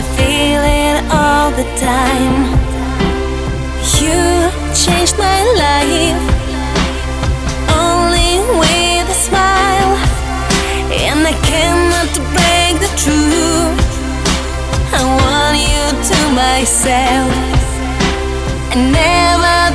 I feel it all the time. You changed my life only with a smile, and I cannot break the truth. I want you to myself. I never.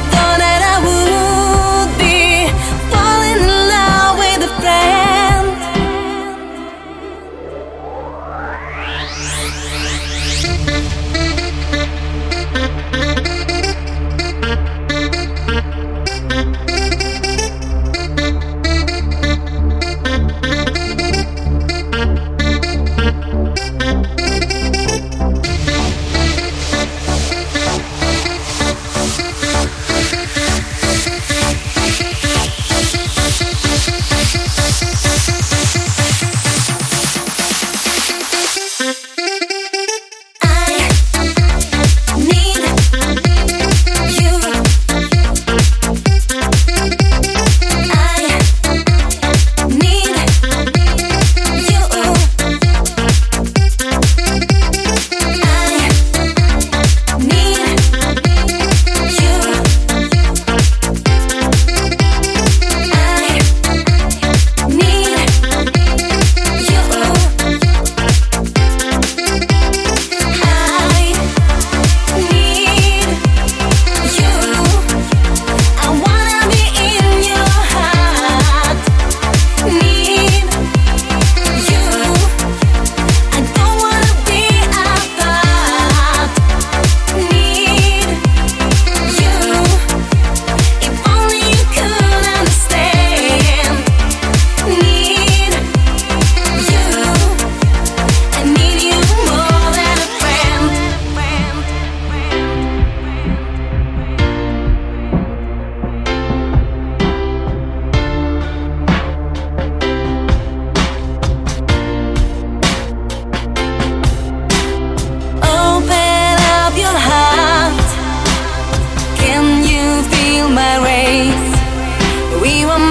my race. We were